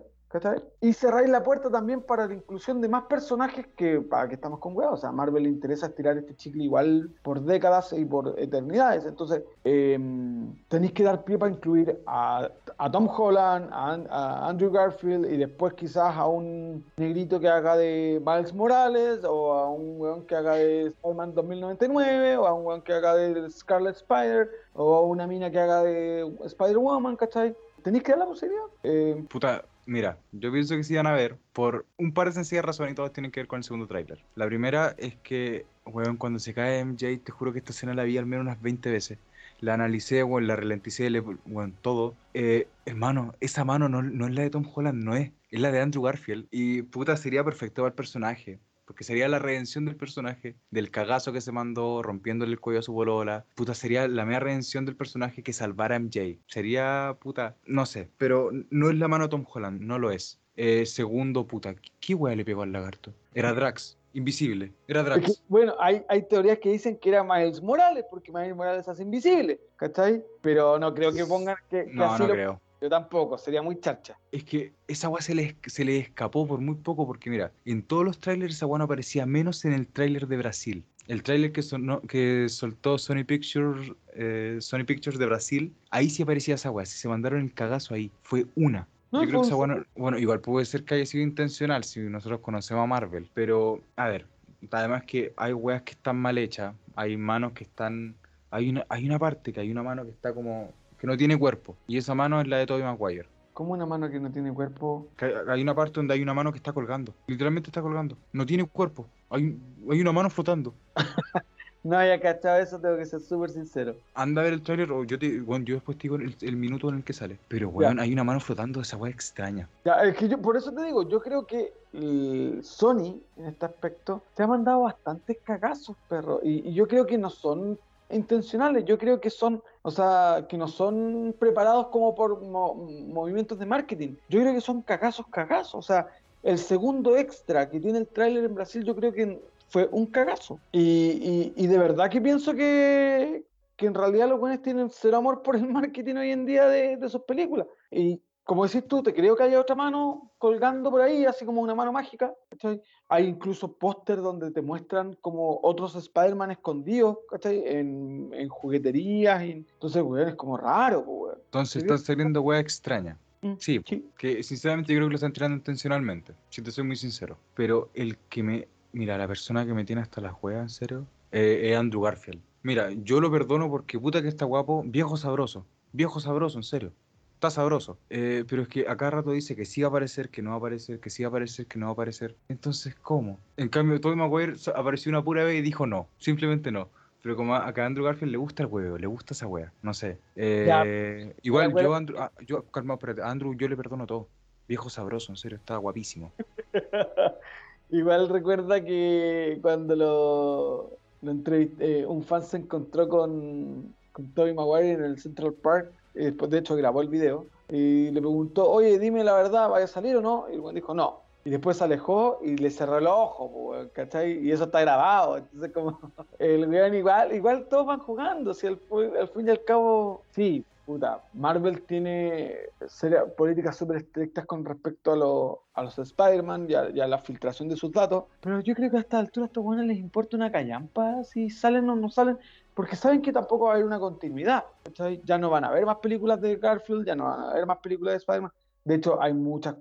S2: Y cerráis la puerta también para la inclusión de más personajes que para que estamos con huevos. O sea, a Marvel le interesa estirar este chicle igual por décadas y por eternidades. Entonces, em, tenéis que dar pie para incluir a, Tom Holland, a, Andrew Garfield y después quizás a un negrito que haga de Miles Morales o a un weón que haga de Spider-Man 2099 o a un weón que haga de Scarlet Spider o a una mina que haga de Spider-Woman, ¿cachai? ¿Tenéis que dar la posibilidad?
S1: Eh, Puta, Mira, yo pienso que sí van a ver por un par de sencillas razones y todas tienen que ver con el segundo tráiler. La primera es que, weón, cuando se cae MJ, te juro que esta escena la vi al menos unas 20 veces. La analicé, weón, la ralenticé, weón, todo. Eh, hermano, esa mano no, no, es la de Tom Holland, no es. Es la de Andrew Garfield. Y puta, sería perfecto para el personaje porque sería la redención del personaje, del cagazo que se mandó, rompiéndole el cuello a su bolola. Puta, sería la mera redención del personaje que salvara a MJ. Sería, puta, no sé, pero no es la mano de Tom Holland, no lo es. Eh, segundo, puta, ¿qué hueá le pegó al lagarto? Era Drax, invisible, era Drax.
S2: bueno, hay, hay teorías que dicen que era Miles Morales, porque Miles Morales hace invisible, ¿cachai? Pero no creo que pongan que,
S1: no, no creo.
S2: Yo tampoco, sería muy charcha.
S1: Es que esa weá se le, se le escapó por muy poco, porque mira, en todos los trailers esa weá no aparecía, menos en el trailer de Brasil. el tráiler que, sonó- que soltó Sony Pictures, eh, Sony Pictures de Brasil, ahí sí aparecía esa weá, si se mandaron el cagazo ahí, fue una.
S2: No,
S1: Yo creo que esa weá no- bueno, igual puede ser que haya sido intencional si nosotros conocemos a Marvel, pero a ver, además que hay weas que están mal hechas, hay manos que están, hay una, hay una parte que hay una mano que está como, que no tiene cuerpo, y esa mano es la de Tobey Maguire.
S2: Como una mano que no tiene cuerpo.
S1: Hay una parte donde hay una mano que está colgando, literalmente está colgando, no tiene cuerpo, hay, hay una mano flotando.
S2: No haya cachado eso, tengo que ser súper sincero.
S1: Anda a ver el tráiler o yo te, bueno, yo después te digo el, el minuto en el que sale. Pero weón, hay una mano flotando, esa weá extraña.
S2: Ya, es que yo, por eso te digo, yo creo que el Sony, en este aspecto, te ha mandado bastantes cagazos, perro. Y, y yo creo que no son intencionales, yo creo que son, o sea, que no son preparados como por mo- movimientos de marketing. Yo creo que son cagazos, cagazos. O sea, el segundo extra que tiene el tráiler en Brasil, yo creo que fue un cagazo. Y, y- y de verdad que pienso que, que en realidad los buenos tienen cero amor por el marketing hoy en día de, de sus películas. Y como decís tú, te creo que haya otra mano colgando por ahí, así como una mano mágica. ¿cachai? Hay incluso póster donde te muestran como otros Spider-Man escondidos, ¿cachai? En, en jugueterías. y- Entonces, weón, es como raro, weón.
S1: Entonces están saliendo weas extrañas.
S2: Mm,
S1: Sí,
S2: sí.
S1: que sinceramente yo creo que lo están tirando intencionalmente. Si te soy muy sincero. Pero el que me. Mira, la persona que me tiene hasta las weas, en serio, eh, es Andrew Garfield. Mira, yo lo perdono porque puta que está guapo, viejo sabroso. Viejo sabroso, en serio. Está sabroso. Eh, pero es que a cada rato dice que sí va a aparecer, que no va a aparecer, que sí va a aparecer, que no va a aparecer. Entonces, ¿cómo? En cambio, Tobey Maguire apareció una pura vez y dijo no. Simplemente no. Pero como a, a Andrew Garfield le gusta el huevo, le gusta esa wea. No sé. Eh, igual yo, Andrew, ah, yo, calma, espérate. A Andrew yo le perdono todo. Viejo sabroso, en serio, está guapísimo.
S2: Igual recuerda que cuando lo, lo entrevisté, un fan se encontró con, con Tobey Maguire en el Central Park, y después de hecho grabó el video, y le preguntó, oye, dime la verdad, ¿vaya a salir o no? Y el weón dijo, no. Y después se alejó y le cerró el ojo, ¿cachai? Y eso está grabado, entonces como el weón igual, igual todos van jugando, si al, al fin y al cabo, sí, puta, Marvel tiene seria- políticas súper estrictas con respecto a, lo- a los Spider-Man y a, y a la filtración de sus datos, pero yo creo que a esta altura a estos buenos les importa una callampa si salen o no salen, porque saben que tampoco va a haber una continuidad. Ya no van a haber más películas de Garfield, ya no van a haber más películas de Spider-Man, de hecho hay muchas...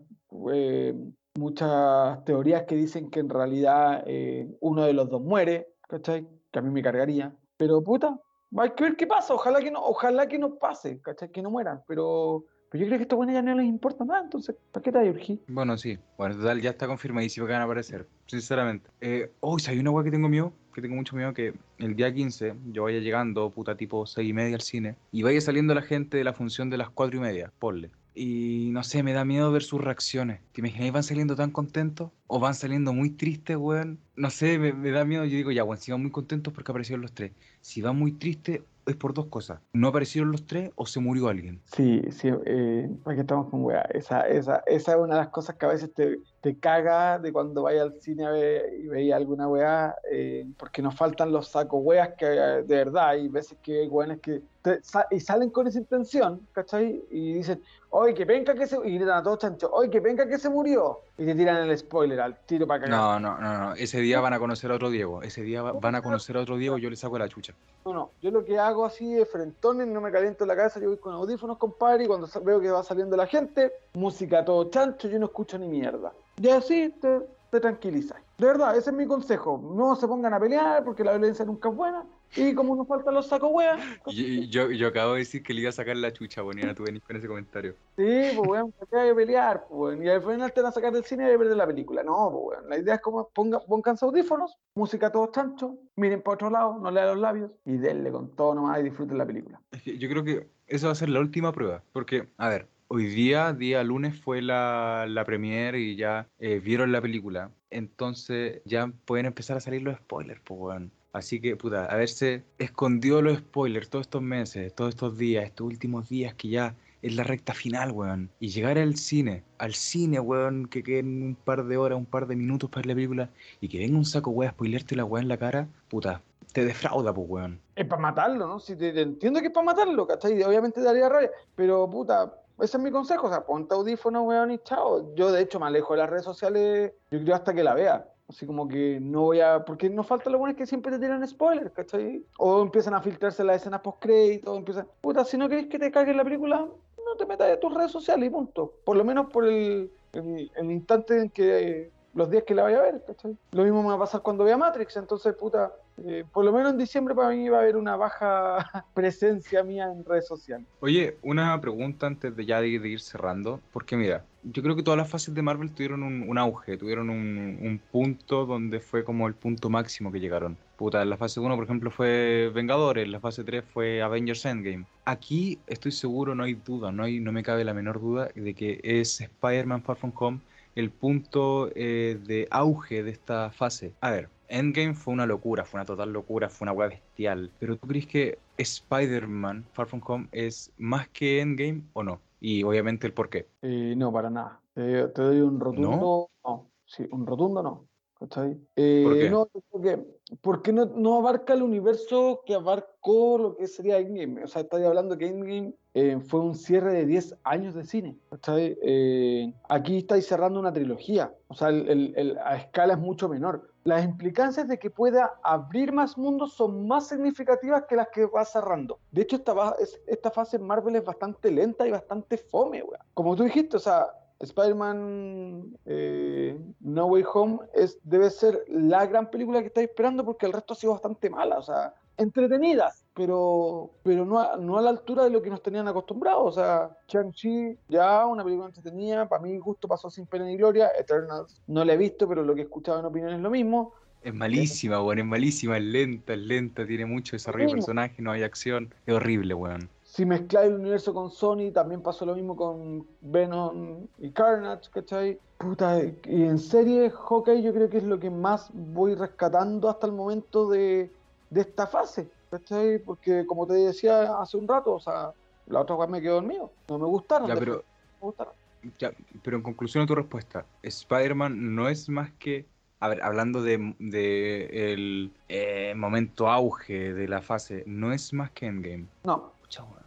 S2: eh, muchas teorías que dicen que en realidad eh, uno de los dos muere, ¿cachai? Que a mí me cargaría. Pero puta, hay que ver qué pasa. Ojalá que no, ojalá que no pase, ¿cachai? Que no mueran. Pero, pero yo creo que estos buenos ya no les importa nada, entonces, ¿para qué te urgir?
S1: Bueno, sí. Bueno, total, ya está confirmadísimo que van a aparecer. Sinceramente. Eh, oh, si hay una weá que tengo miedo, que tengo mucho miedo, que el día 15 yo vaya llegando, puta, tipo 6 y media al cine, y vaya saliendo la gente de la función de las 4 y media, ponle. Y no sé, me da miedo ver sus reacciones. ¿Te imaginas? ¿Van saliendo tan contentos? ¿O van saliendo muy tristes, weón? No sé, me, me da miedo. Yo digo, ya, weón, si van muy contentos porque aparecieron los tres. Si van muy tristes, es por dos cosas. No aparecieron los tres o se murió alguien.
S2: Sí, sí, eh, ¿para qué estamos con weá? Esa, esa, esa es una de las cosas que a veces te, te caga de cuando vayas al cine a ver, y veis alguna weá, eh, porque nos faltan los sacos weas que de verdad hay veces que hay weones que te- sa- y salen con esa intención, ¿cachai? Y dicen, oye, que venga que se, y gritan a todos chanchos, oye, que venga que se murió, y te tiran el spoiler al tiro para cagar.
S1: No, no, no, no. Ese día van a conocer a otro Diego. Ese día va- van a conocer a otro Diego y yo le saco la chucha.
S2: No, no, yo lo que hago así de frentones, no me caliento la cabeza, yo voy con audífonos, compadre, y cuando veo que va saliendo la gente, música a todo chancho, yo no escucho ni mierda. Y así te, te tranquilizas. De verdad, ese es mi consejo. No se pongan a pelear porque la violencia nunca es buena. Y como nos faltan los sacos weas,
S1: Y- y Yo, yo acabo de decir que le iba a sacar la chucha, bonita, tú venís con ese comentario.
S2: sí, pues weón, ¿para qué hay que pelear? Pues, weón? Y al final te van a sacar del cine y perder la película. No, pues weón, la idea es como ponga, pónganse audífonos, música a todo chancho, miren para otro lado, no lean los labios y denle con todo nomás y disfruten la película.
S1: Es que yo creo que esa va a ser la última prueba. Porque, a ver, hoy día, día lunes, fue la, la premiere y ya eh, vieron la película. Entonces ya pueden empezar a salir los spoilers, pues, weón. Así que, puta, haberse escondido los spoilers todos estos meses, todos estos días, estos últimos días que ya es la recta final, weón. Y llegar al cine, al cine, weón, que queden un par de horas, un par de minutos para la película y que venga un saco, weón, a spoilearte la weá en la cara, puta, te defrauda, pues, weón.
S2: Es para matarlo, ¿no? Si te, te entiendo que es para matarlo, ¿cachai? Obviamente daría rabia, pero puta, ese es mi consejo, o sea, ponte audífonos, weón, y chao. Yo, de hecho, me alejo de las redes sociales, yo creo hasta que la vea. Así como que no voy a. Porque no falta lo bueno es que siempre te tiran spoilers, ¿cachai? O empiezan a filtrarse las escenas post-crédito, empiezan. Puta, si no querés que te cague la película, no te metas en tus redes sociales y punto. Por lo menos por el, el, el instante en que los días que la vaya a ver, ¿cachai? Lo mismo me va a pasar cuando vea Matrix, entonces, puta, eh, por lo menos en diciembre para mí va a haber una baja presencia mía en redes sociales.
S1: Oye, una pregunta antes de ya de, ir cerrando, porque mira, yo creo que todas las fases de Marvel tuvieron un, auge, tuvieron un, un, punto donde fue como el punto máximo que llegaron. Puta, en la fase 1, por ejemplo, fue Vengadores, en la fase 3 fue Avengers Endgame. Aquí estoy seguro, no hay duda, no, no me cabe la menor duda de que es Spider-Man Far From Home el punto eh, de auge de esta fase. A ver, Endgame fue una locura, fue una total locura, fue una web bestial. Pero ¿tú crees que Spider-Man Far From Home es más que Endgame o no? Y obviamente el por qué.
S2: Eh, no, para nada. Eh, te doy un rotundo. ¿No? no. Sí, un rotundo no. ¿Cachai? Eh,
S1: ¿Por qué?
S2: No, porque, porque no, no, abarca el universo que abarcó lo que sería Endgame. O sea, estoy hablando que Endgame eh, fue un cierre de 10 años de cine. Eh, aquí estáis cerrando una trilogía. O sea, el, el, el, a escala es mucho menor. Las implicancias de que pueda abrir más mundos son más significativas que las que va cerrando. De hecho, esta, esta fase en Marvel es bastante lenta y bastante fome, weón. Como tú dijiste, o sea, Spider-Man eh, No Way Home es, debe ser la gran película que estáis esperando porque el resto ha sido bastante mala, o sea, entretenidas, pero, pero no, a, no a la altura de lo que nos tenían acostumbrados. O sea, Shang-Chi, ya una película entretenida, para mí justo pasó sin pena ni gloria. Eternals no la he visto, pero lo que he escuchado en opinión es lo mismo.
S1: Es malísima, weón, es malísima, es lenta, es lenta, tiene mucho desarrollo de personaje, no hay acción, es horrible, weón
S2: si mezcláis el universo con Sony, también pasó lo mismo con Venom y Carnage, ¿cachai? Puta, y en serie, Hawkeye yo creo que es lo que más voy rescatando hasta el momento de, de esta fase, ¿cachai? Porque como te decía hace un rato, o sea, la otra vez me quedó dormido, no me gustaron.
S1: Ya, pero,
S2: me gustaron.
S1: Ya, pero en conclusión a tu respuesta, Spider-Man no es más que a ver, hablando de, de el eh, momento auge de la fase, no es más que Endgame.
S2: No.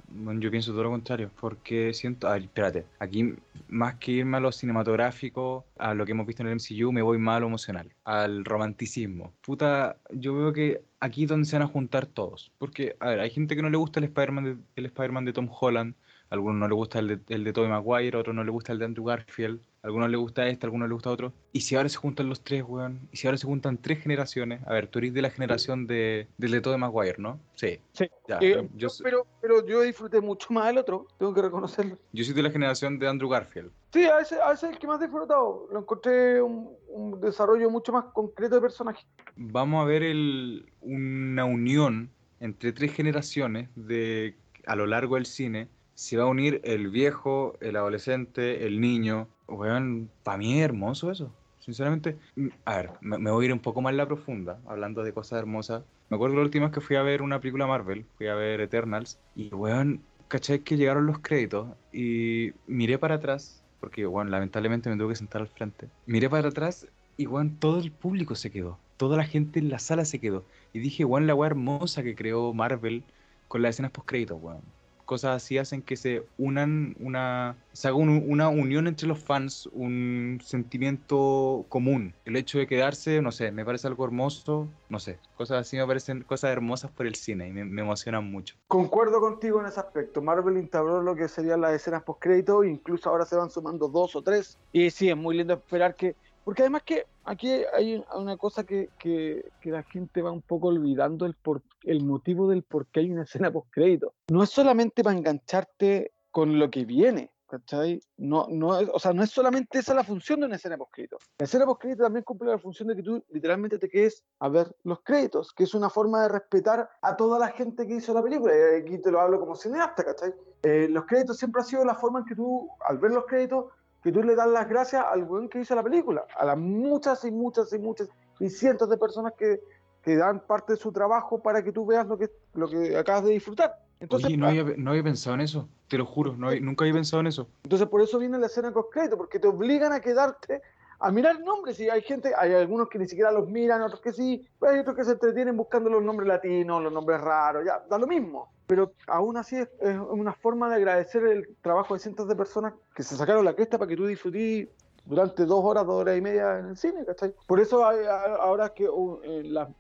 S1: Yo pienso todo lo contrario, porque siento, a ver, espérate, aquí más que irme a lo cinematográfico, a lo que hemos visto en el MCU, me voy más emocional, al romanticismo. Puta, yo veo que aquí es donde se van a juntar todos, porque, a ver, hay gente que no le gusta el Spider-Man de, el Spider de Tom Holland, a algunos no le gusta el de, el de Tobey Maguire, a otros no le gusta el de Andrew Garfield, a algunos le gusta este, a algunos le gusta otro. Y si ahora se juntan los tres, weón, y si ahora se juntan tres generaciones, a ver, tú eres de la generación de, del de Tobey Maguire, ¿no? Sí.
S2: Sí.
S1: Ya,
S2: Eh,
S1: yo,
S2: pero, pero yo disfruté mucho más del otro, tengo que reconocerlo.
S1: yo soy de la generación de Andrew Garfield.
S2: Sí, a ese, a ese es el que más disfrutado. Lo encontré un, un desarrollo mucho más concreto de personaje.
S1: Vamos a ver el, una unión entre tres generaciones de a lo largo del cine. Se va a unir el viejo, el adolescente, el niño. Weón, para mí es hermoso eso. Sinceramente, mm, a ver, me, me voy a ir un poco más en la profunda, hablando de cosas hermosas. Me acuerdo la última vez que fui a ver una película Marvel, fui a ver Eternals, y weón, caché que llegaron los créditos y miré para atrás, porque weón, lamentablemente me tuve que sentar al frente. Miré para atrás y weón, todo el público se quedó, toda la gente en la sala se quedó. Y dije, weón, la weá hermosa que creó Marvel con las escenas post créditos, weón. Cosas así hacen que se unan una. se haga un- una unión entre los fans, un sentimiento común. El hecho de quedarse, no sé, me parece algo hermoso, no sé. Cosas así me parecen cosas hermosas por el cine y me, me emocionan mucho.
S2: Concuerdo contigo en ese aspecto. Marvel instauró lo que serían las escenas post-crédito, incluso ahora se van sumando dos o tres. Y sí, es muy lindo esperar que. Porque además que aquí hay una cosa que, que, que la gente va un poco olvidando el, por, el motivo del por qué hay una escena post-crédito. No es solamente para engancharte con lo que viene. ¿Cachai? No, no es, o sea, no es solamente esa la función de una escena post-crédito. La escena post-crédito también cumple la función de que tú literalmente te quedes a ver los créditos, que es una forma de respetar a toda la gente que hizo la película. Aquí te lo hablo como cineasta, ¿cachai? Eh, los créditos siempre ha sido la forma en que tú, al ver los créditos, que tú le das las gracias al buen que hizo la película, a las muchas y muchas y muchas y cientos de personas que, que dan parte de su trabajo para que tú veas lo que, lo que acabas de disfrutar. Entonces,
S1: Oye, no había, no había pensado en eso, te lo juro, no había- nunca había pensado en eso.
S2: Entonces por eso viene la escena con crédito, porque te obligan a quedarte a mirar nombres. Y hay gente, hay algunos que ni siquiera los miran, otros que sí, pero hay otros que se entretienen buscando los nombres latinos, los nombres raros, ya, da lo mismo. Pero aún así es, es una forma de agradecer el trabajo de cientos de personas que se sacaron la cresta para que tú disfrutís durante dos horas, dos horas y media en el cine, ¿cachai? Por eso hay, ahora que uh,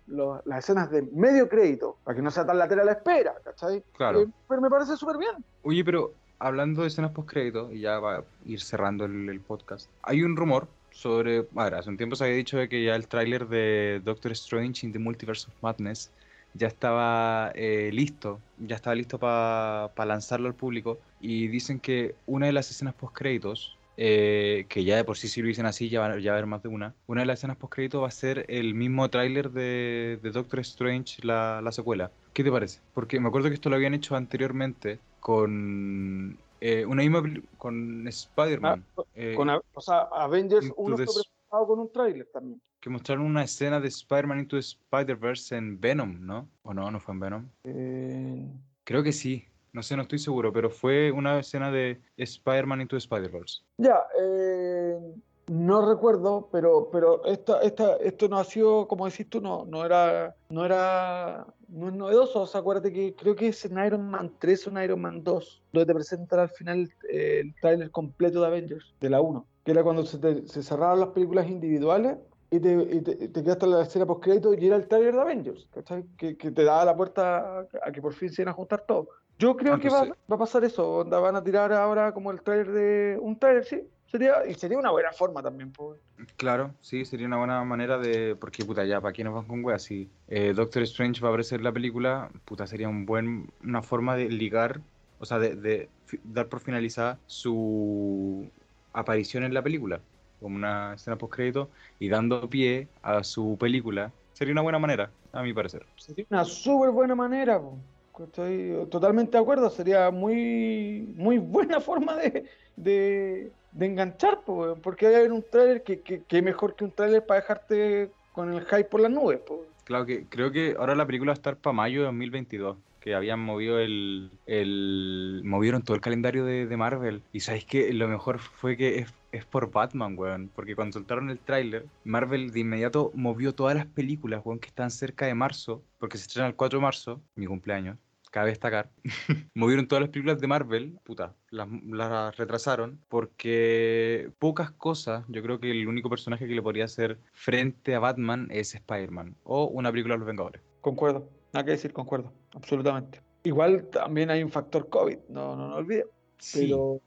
S2: las escenas de medio crédito, para que no sea tan lateral la espera, ¿cachai?
S1: Claro.
S2: Eh, pero me parece súper bien.
S1: Oye, pero hablando de escenas post crédito, y ya va a ir cerrando el, podcast, hay un rumor sobre, a hace un tiempo se había dicho de que ya el tráiler de Doctor Strange in the Multiverse of Madness ya estaba eh, listo, ya estaba listo para lanzarlo al público y dicen que una de las escenas post créditos, eh, que ya de por sí si lo dicen así ya va, a haber más de una, una de las escenas post créditos va a ser el mismo tráiler de, Doctor Strange, la, secuela. ¿Qué te parece? Porque me acuerdo que esto lo habían hecho anteriormente con eh, una misma con Spider-Man.
S2: Ah, con, o sea, Avengers 1 fue presentado con un tráiler también
S1: que mostraron una escena de Spider-Man Into Spider-Verse en Venom, ¿no? ¿O no? ¿No fue en Venom?
S2: Eh,
S1: Creo que sí. No sé, no estoy seguro, pero fue una escena de Spider-Man Into Spider-Verse.
S2: Ya, eh, no recuerdo, pero, pero esta, esta, esto no ha sido, como decís tú, no, no era, no era, no es novedoso. O sea, acuérdate que creo que es en Iron Man 3 o en Iron Man 2, donde te presentan al final el trailer completo de Avengers, de la 1, que era cuando se, se cerraron las películas individuales y te, y te, quedaste en la escena post crédito y era el trailer de Avengers, Que, que, te daba la puerta a, que por fin se iban a juntar todos. Yo creo que va, va, a pasar eso, van a tirar ahora como el trailer de un trailer, sí. Sería, y sería una buena forma también, pues.
S1: Claro, sí, sería una buena manera de. Porque, puta, ya, ¿para qué nos van con weas? Si eh, Doctor Strange va a aparecer en la película, puta, sería un buen, una forma de ligar, o sea, de, de dar por finalizada su aparición en la película como una escena post crédito y dando pie a su película, sería una buena manera, a mi parecer.
S2: Sería una súper buena manera, estoy totalmente de acuerdo, sería muy, muy buena forma de, de, enganchar, porque hay un trailer que, que, mejor que un trailer para dejarte con el hype por las nubes.
S1: Claro que creo que ahora la película va a estar para mayo de 2022 que habían movido el, el movieron todo el calendario de, de Marvel y sabéis que lo mejor fue que es es por Batman, weón. Porque cuando soltaron el tráiler, Marvel de inmediato movió todas las películas, weón, que están cerca de marzo, porque se estrena el 4 de marzo, mi cumpleaños, cabe destacar. Movieron todas las películas de Marvel, puta, las, las, retrasaron, porque pocas cosas, yo creo que el único personaje que le podría hacer frente a Batman es Spider-Man, o una película de los Vengadores.
S2: Concuerdo, nada que decir, concuerdo, absolutamente. Igual también hay un factor COVID, no, no, no olvide. Pero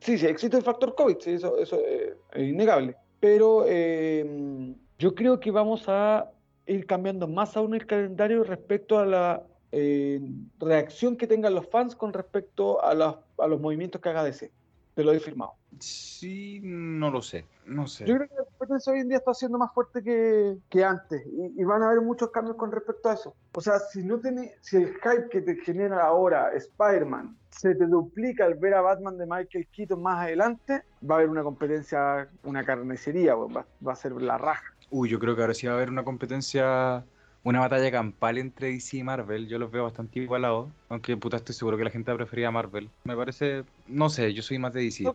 S2: sí, sí, existe el factor COVID, eso, eso es innegable. Pero eh, yo creo que vamos a ir cambiando más aún el calendario respecto a la eh, reacción que tengan los fans con respecto a, a los movimientos que haga DC. Te lo he firmado.
S1: Sí, no lo sé, no sé.
S2: Yo creo que la competencia hoy en día está siendo más fuerte que, que antes y, van a haber muchos cambios con respecto a eso. O sea, si no tiene, si el hype que te genera ahora Spider-Man se te duplica al ver a Batman de Michael Keaton más adelante, va a haber una competencia, una carnicería, va, va a ser la raja.
S1: Uy, yo creo que ahora sí va a haber una competencia una batalla campal entre DC y Marvel. Yo los veo bastante igualados. Aunque puta, estoy seguro que la gente prefería Marvel. Me parece, no sé, yo soy más de DC.
S2: No,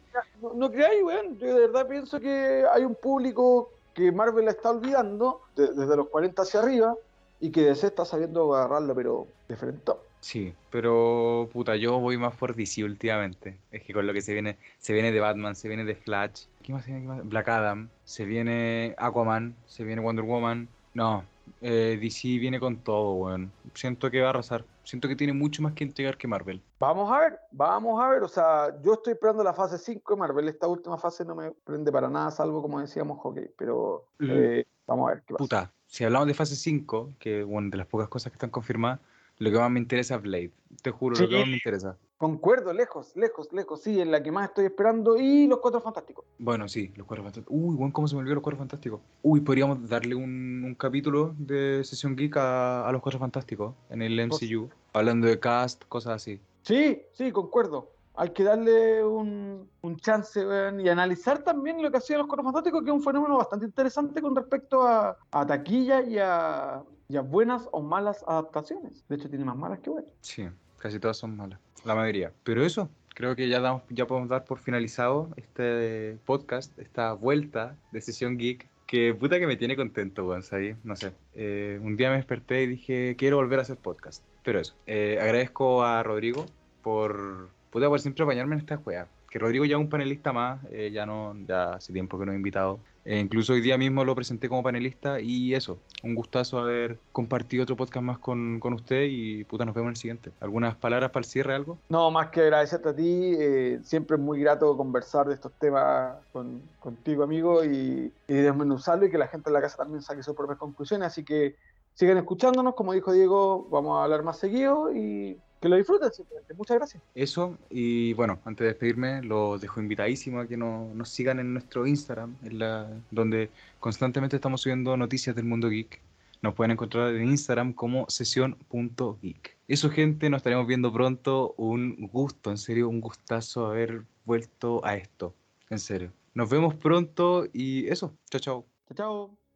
S2: no, creáis, weón. Yo de verdad pienso que hay un público que Marvel está olvidando desde los 40 hacia arriba y que DC está sabiendo agarrarlo, pero de frente.
S1: Sí, pero puta, yo voy más por DC últimamente. Es que con lo que se viene, se viene de Batman, se viene de Flash, ¿qué más se viene? Black Adam, se viene Aquaman, se viene Wonder Woman. No, eh, DC viene con todo, weón. Siento que va a arrasar. Siento que tiene mucho más que entregar que Marvel.
S2: Vamos a ver, vamos a ver. O sea, yo estoy esperando la fase 5 de Marvel. Esta última fase no me prende para nada, salvo como decíamos, hockey. Pero eh, vamos a ver qué pasa.
S1: Puta, si hablamos de fase 5, que bueno, de las pocas cosas que están confirmadas, lo que más me interesa es Blade. Te juro, lo que más me interesa.
S2: Concuerdo, lejos, lejos, lejos. Sí, en la que más estoy esperando. Y los Cuatro Fantásticos.
S1: Bueno, sí, los Cuatro Fantásticos. Uy, bueno, ¿cómo se me olvidó los Cuatro Fantásticos? Uy, podríamos darle un, capítulo de Sesión Geek a, los Cuatro Fantásticos en el MCU. Hablando de cast, cosas así.
S2: Sí, sí, concuerdo. Hay que darle un, chance y analizar también lo que hacían los Cuatro Fantásticos, que es un fenómeno bastante interesante con respecto a, a taquilla y a, y a buenas o malas adaptaciones. De hecho, tiene más malas que buenas.
S1: Sí, casi todas son malas la mayoría. Pero eso, creo que ya, damos, ya podemos dar por finalizado este podcast, esta vuelta de Sesión Geek, que puta que me tiene contento, weón, No sé. Eh, un día me desperté y dije, quiero volver a hacer podcast. Pero eso, eh, agradezco a Rodrigo por, puta, por siempre bañarme en esta juega. Que Rodrigo ya es un panelista más, eh, ya no, ya hace tiempo que no he invitado. Eh, incluso hoy día mismo lo presenté como panelista y eso, un gustazo haber compartido otro podcast más con, con usted y puta, nos vemos en el siguiente. ¿Algunas palabras para el cierre, algo?
S2: No, más que agradecerte a ti, eh, siempre es muy grato conversar de estos temas con, contigo, amigo, y, y desmenuzarlo y que la gente en la casa también saque sus propias conclusiones, así que sigan escuchándonos, como dijo Diego, vamos a hablar más seguido y que lo disfruten simplemente. Muchas gracias.
S1: Eso, y bueno, antes de despedirme, los dejo invitadísimo a que no- nos sigan en nuestro Instagram, en la, donde constantemente estamos subiendo noticias del mundo geek. Nos pueden encontrar en Instagram como sesión.geek. Eso, gente, nos estaremos viendo pronto. Un gusto, en serio, un gustazo haber vuelto a esto. En serio. Nos vemos pronto y eso. Chao, chao.
S2: Chao, chao.